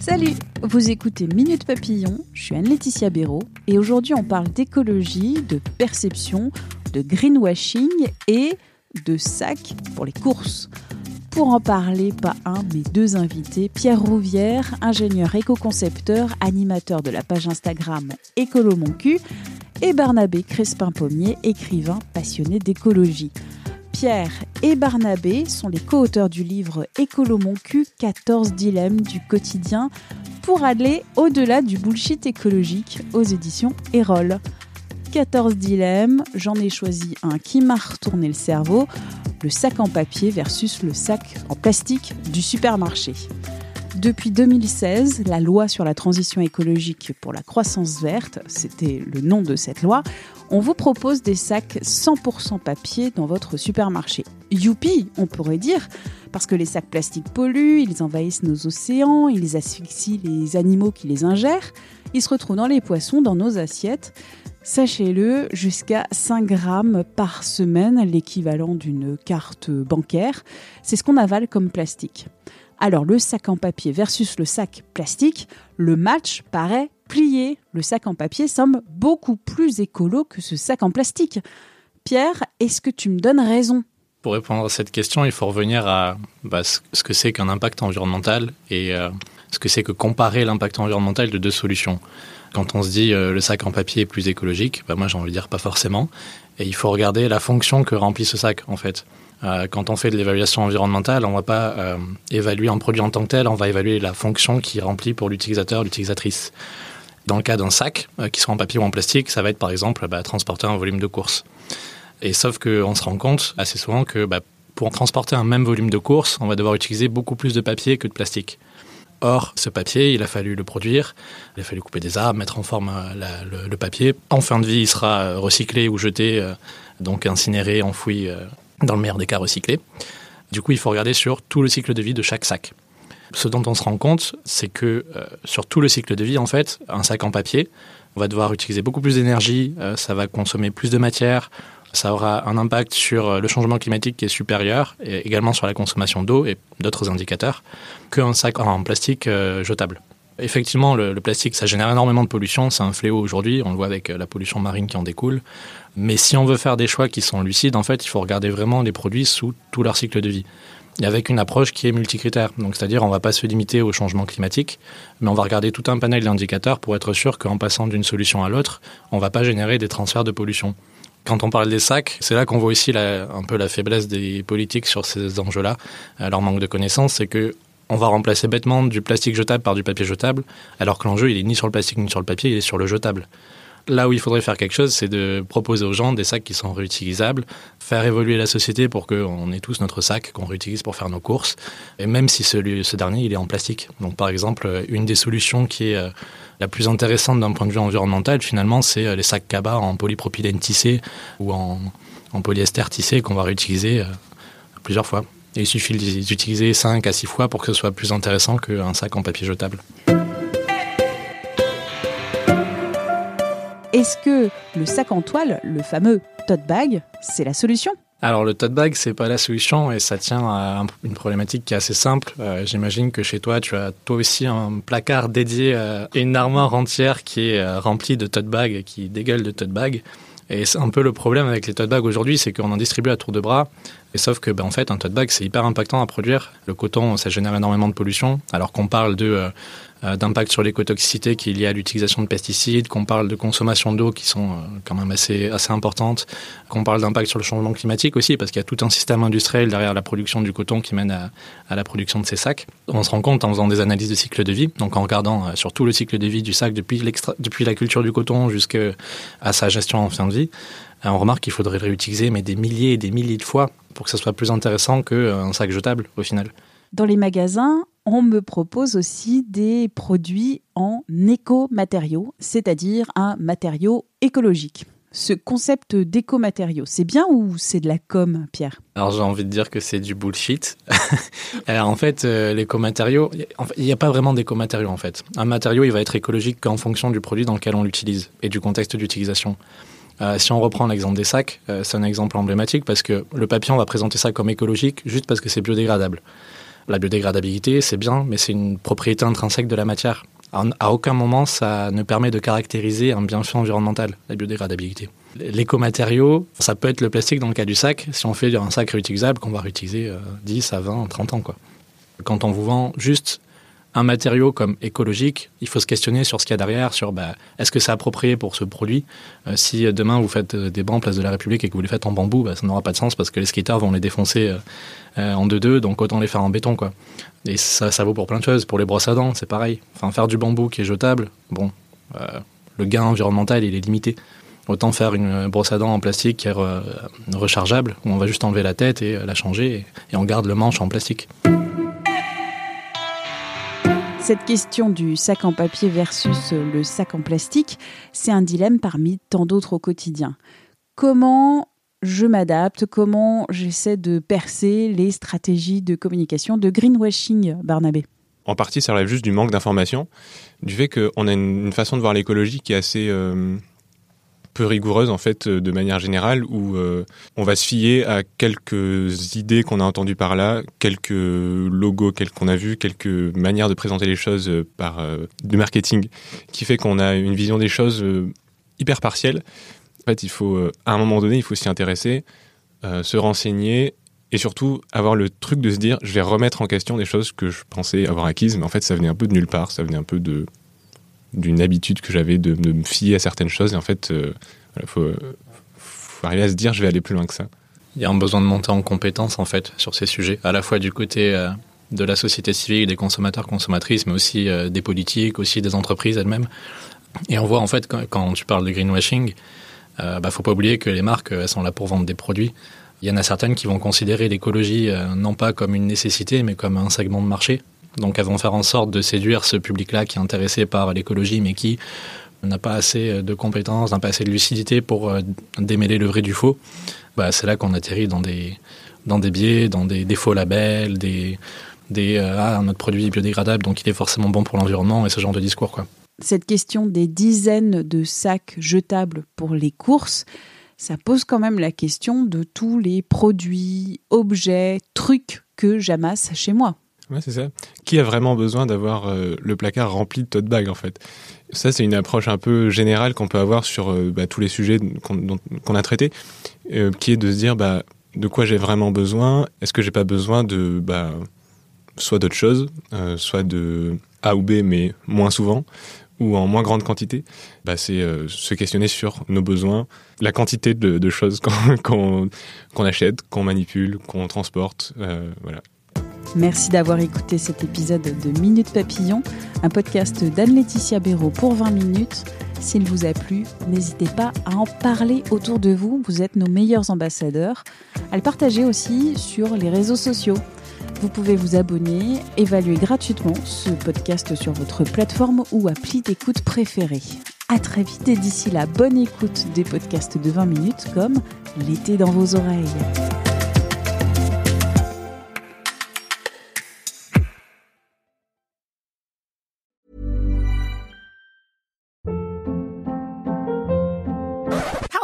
Salut, vous écoutez Minute Papillon, je suis Anne-Laetitia Béraud et aujourd'hui on parle d'écologie, de perception, de greenwashing et de sacs pour les courses. Pour en parler, pas un, mais deux invités, Pierre Rouvière, ingénieur éco-concepteur, animateur de la page Instagram Écolo Mon Cul, et Barnabé Crespin-Pommier, écrivain passionné d'écologie. Pierre et Barnabé sont les co-auteurs du livre Écolo Mon Cul, 14 dilemmes du quotidien pour aller au-delà du bullshit écologique aux éditions Erol. 14 dilemmes, j'en ai choisi un qui m'a retourné le cerveau, le sac en papier versus le sac en plastique du supermarché. Depuis 2016, la loi sur la transition écologique pour la croissance verte, c'était le nom de cette loi, on vous propose des sacs 100% papier dans votre supermarché. Youpi, on pourrait dire, parce que les sacs plastiques polluent, ils envahissent nos océans, ils asphyxient les animaux qui les ingèrent, ils se retrouvent dans les poissons, dans nos assiettes. Sachez-le, jusqu'à 5 grammes par semaine, l'équivalent d'une carte bancaire, c'est ce qu'on avale comme plastique. Alors le sac en papier versus le sac plastique, le match paraît plié. Le sac en papier semble beaucoup plus écolo que ce sac en plastique. Pierre, est-ce que tu me donnes raison? Pour répondre à cette question, il faut revenir à bah, ce que c'est qu'un impact environnemental et euh, ce que c'est que comparer l'impact environnemental de deux solutions. Quand on se dit euh, le sac en papier est plus écologique, bah, moi j'ai envie de dire pas forcément. Et il faut regarder la fonction que remplit ce sac en fait. Euh, quand on fait de l'évaluation environnementale, on ne va pas euh, évaluer un produit en tant que tel, on va évaluer la fonction qu'il remplit pour l'utilisateur, l'utilisatrice. Dans le cas d'un sac, qui soit en papier ou en plastique, ça va être par exemple bah, transporter un volume de course. Et sauf qu'on se rend compte assez souvent que bah, pour transporter un même volume de course, on va devoir utiliser beaucoup plus de papier que de plastique. Or, ce papier, il a fallu le produire, il a fallu couper des arbres, mettre en forme la, le, papier. En fin de vie, il sera recyclé ou jeté, donc incinéré, enfoui dans le meilleur des cas recyclé. Du coup, il faut regarder sur tout le cycle de vie de chaque sac. Ce dont on se rend compte, c'est que euh, sur tout le cycle de vie, en fait, un sac en papier, on va devoir utiliser beaucoup plus d'énergie, euh, ça va consommer plus de matière, ça aura un impact sur euh, le changement climatique qui est supérieur, et également sur la consommation d'eau et d'autres indicateurs, qu'un sac en plastique euh, jetable. Effectivement, le, le, plastique, ça génère énormément de pollution, c'est un fléau aujourd'hui, on le voit avec la pollution marine qui en découle. Mais si on veut faire des choix qui sont lucides, en fait, il faut regarder vraiment les produits sous tout leur cycle de vie. Et avec une approche qui est multicritère. Donc, c'est-à-dire, on ne va pas se limiter au changement climatique, mais on va regarder tout un panel d'indicateurs pour être sûr qu'en passant d'une solution à l'autre, on ne va pas générer des transferts de pollution. Quand on parle des sacs, c'est là qu'on voit aussi un peu la faiblesse des politiques sur ces enjeux-là, leur manque de connaissances, c'est que on va remplacer bêtement du plastique jetable par du papier jetable, alors que l'enjeu, il est ni sur le plastique ni sur le papier, il est sur le jetable. Là où il faudrait faire quelque chose, c'est de proposer aux gens des sacs qui sont réutilisables, faire évoluer la société pour qu'on ait tous notre sac qu'on réutilise pour faire nos courses, et même si ce dernier, il est en plastique. Donc par exemple, une des solutions qui est la plus intéressante d'un point de vue environnemental, finalement, c'est les sacs cabas en polypropylène tissé ou en, polyester tissé qu'on va réutiliser plusieurs fois. Et il suffit d'utiliser 5 à 6 fois pour que ce soit plus intéressant qu'un sac en papier jetable. Est-ce que le sac en toile, le fameux tote bag, c'est la solution? Alors le tote bag, c'est pas la solution et ça tient à une problématique qui est assez simple. Euh, J'imagine que chez toi, tu as toi aussi un placard dédié à une armoire entière qui est euh, remplie de tote bags, qui dégueule de tote bags. Et c'est un peu le problème avec les tote bags aujourd'hui, c'est qu'on en distribue à tour de bras. Et sauf que, ben, en fait, un tote bag, c'est hyper impactant à produire. Le coton, ça génère énormément de pollution, alors qu'on parle de euh, d'impact sur l'écotoxicité qui est lié à l'utilisation de pesticides, qu'on parle de consommation d'eau qui sont quand même assez, assez importantes, qu'on parle d'impact sur le changement climatique aussi, parce qu'il y a tout un système industriel derrière la production du coton qui mène à, à, la production de ces sacs. On se rend compte en faisant des analyses de cycle de vie, donc en regardant sur tout le cycle de vie du sac depuis, depuis la culture du coton jusqu'à sa gestion en fin de vie, on remarque qu'il faudrait le réutiliser mais des milliers et des milliers de fois pour que ça soit plus intéressant qu'un sac jetable au final. Dans les magasins, on me propose aussi des produits en éco-matériaux, c'est-à-dire un matériau écologique. Ce concept d'éco-matériaux, c'est bien ou c'est de la com, Pierre? Alors j'ai envie de dire que c'est du bullshit. Alors, en fait, euh, l'éco-matériaux, il n'y a pas vraiment d'éco-matériaux en fait. Un matériau, il va être écologique qu'en fonction du produit dans lequel on l'utilise et du contexte d'utilisation. Euh, si on reprend l'exemple des sacs, euh, c'est un exemple emblématique parce que le papier, on va présenter ça comme écologique juste parce que c'est biodégradable. La biodégradabilité, c'est bien, mais c'est une propriété intrinsèque de la matière. À aucun moment, ça ne permet de caractériser un bienfait environnemental, la biodégradabilité. L'écomatériau, ça peut être le plastique dans le cas du sac, si on fait un sac réutilisable qu'on va réutiliser 10 euh, à 20, 30 ans. Quoi. Quand on vous vend juste un matériau comme écologique, il faut se questionner sur ce qu'il y a derrière, sur bah, est-ce que c'est approprié pour ce produit? Euh, si euh, demain vous faites euh, des bancs en place de la République et que vous les faites en bambou, bah, ça n'aura pas de sens parce que les skateurs vont les défoncer en deux-deux, donc autant les faire en béton. quoi. Et ça, ça vaut pour plein de choses. Pour les brosses à dents, c'est pareil. Enfin, faire du bambou qui est jetable, bon, le gain environnemental, il est limité. Autant faire une brosse à dents en plastique qui est rechargeable, où on va juste enlever la tête et la changer, et on garde le manche en plastique. Cette question du sac en papier versus le sac en plastique, c'est un dilemme parmi tant d'autres au quotidien. Comment je m'adapte, comment j'essaie de percer les stratégies de communication de greenwashing, Barnabé? En partie, ça relève juste du manque d'information, du fait qu'on a une, façon de voir l'écologie qui est assez euh, peu rigoureuse en fait euh, de manière générale où euh, on va se fier à quelques idées qu'on a entendues par là, quelques logos qu'on a vus, quelques manières de présenter les choses euh, par du marketing qui fait qu'on a une vision des choses hyper partielle. En fait, il faut à un moment donné, il faut s'y intéresser, se renseigner et surtout avoir le truc de se dire je vais remettre en question des choses que je pensais avoir acquises mais en fait ça venait un peu de nulle part, ça venait un peu de d'une habitude que j'avais de, me fier à certaines choses. Et en fait, il euh, faut, arriver à se dire, je vais aller plus loin que ça. Il y a un besoin de monter en compétence, en fait, sur ces sujets, à la fois du côté euh, de la société civile, des consommateurs, consommatrices, mais aussi euh, des politiques, aussi des entreprises elles-mêmes. Et on voit, en fait, quand, tu parles de greenwashing, il bah, faut pas oublier que les marques, elles sont là pour vendre des produits. Il y en a certaines qui vont considérer l'écologie non pas comme une nécessité, mais comme un segment de marché. Donc elles vont faire en sorte de séduire ce public-là qui est intéressé par l'écologie, mais qui n'a pas assez de compétences, n'a pas assez de lucidité pour euh, démêler le vrai du faux. Bah, c'est là qu'on atterrit dans des, dans des biais, dans des, faux labels, des, des euh, ah, notre produit est biodégradable, donc il est forcément bon pour l'environnement, et ce genre de discours. Quoi. Cette question des dizaines de sacs jetables pour les courses, ça pose quand même la question de tous les produits, objets, trucs que j'amasse chez moi. Ouais, c'est ça. Qui a vraiment besoin d'avoir euh, le placard rempli de tote bag en fait? Ça, c'est une approche un peu générale qu'on peut avoir sur euh, bah, tous les sujets qu'on a traités, euh, qui est de se dire bah, de quoi j'ai vraiment besoin? Est-ce que j'ai pas besoin de bah, soit d'autres choses, soit de A ou B, mais moins souvent ou en moins grande quantité, c'est se questionner sur nos besoins, la quantité de choses qu'on achète, qu'on manipule, qu'on transporte, voilà. Merci d'avoir écouté cet épisode de Minute Papillon, un podcast d'Anne-Laetitia Béraud pour 20 minutes. S'il vous a plu, n'hésitez pas à en parler autour de vous. Vous êtes nos meilleurs ambassadeurs. À le partager aussi sur les réseaux sociaux. Vous pouvez vous abonner, évaluer gratuitement ce podcast sur votre plateforme ou appli d'écoute préférée. À très vite et d'ici là, bonne écoute des podcasts de 20 minutes comme L'été dans vos oreilles.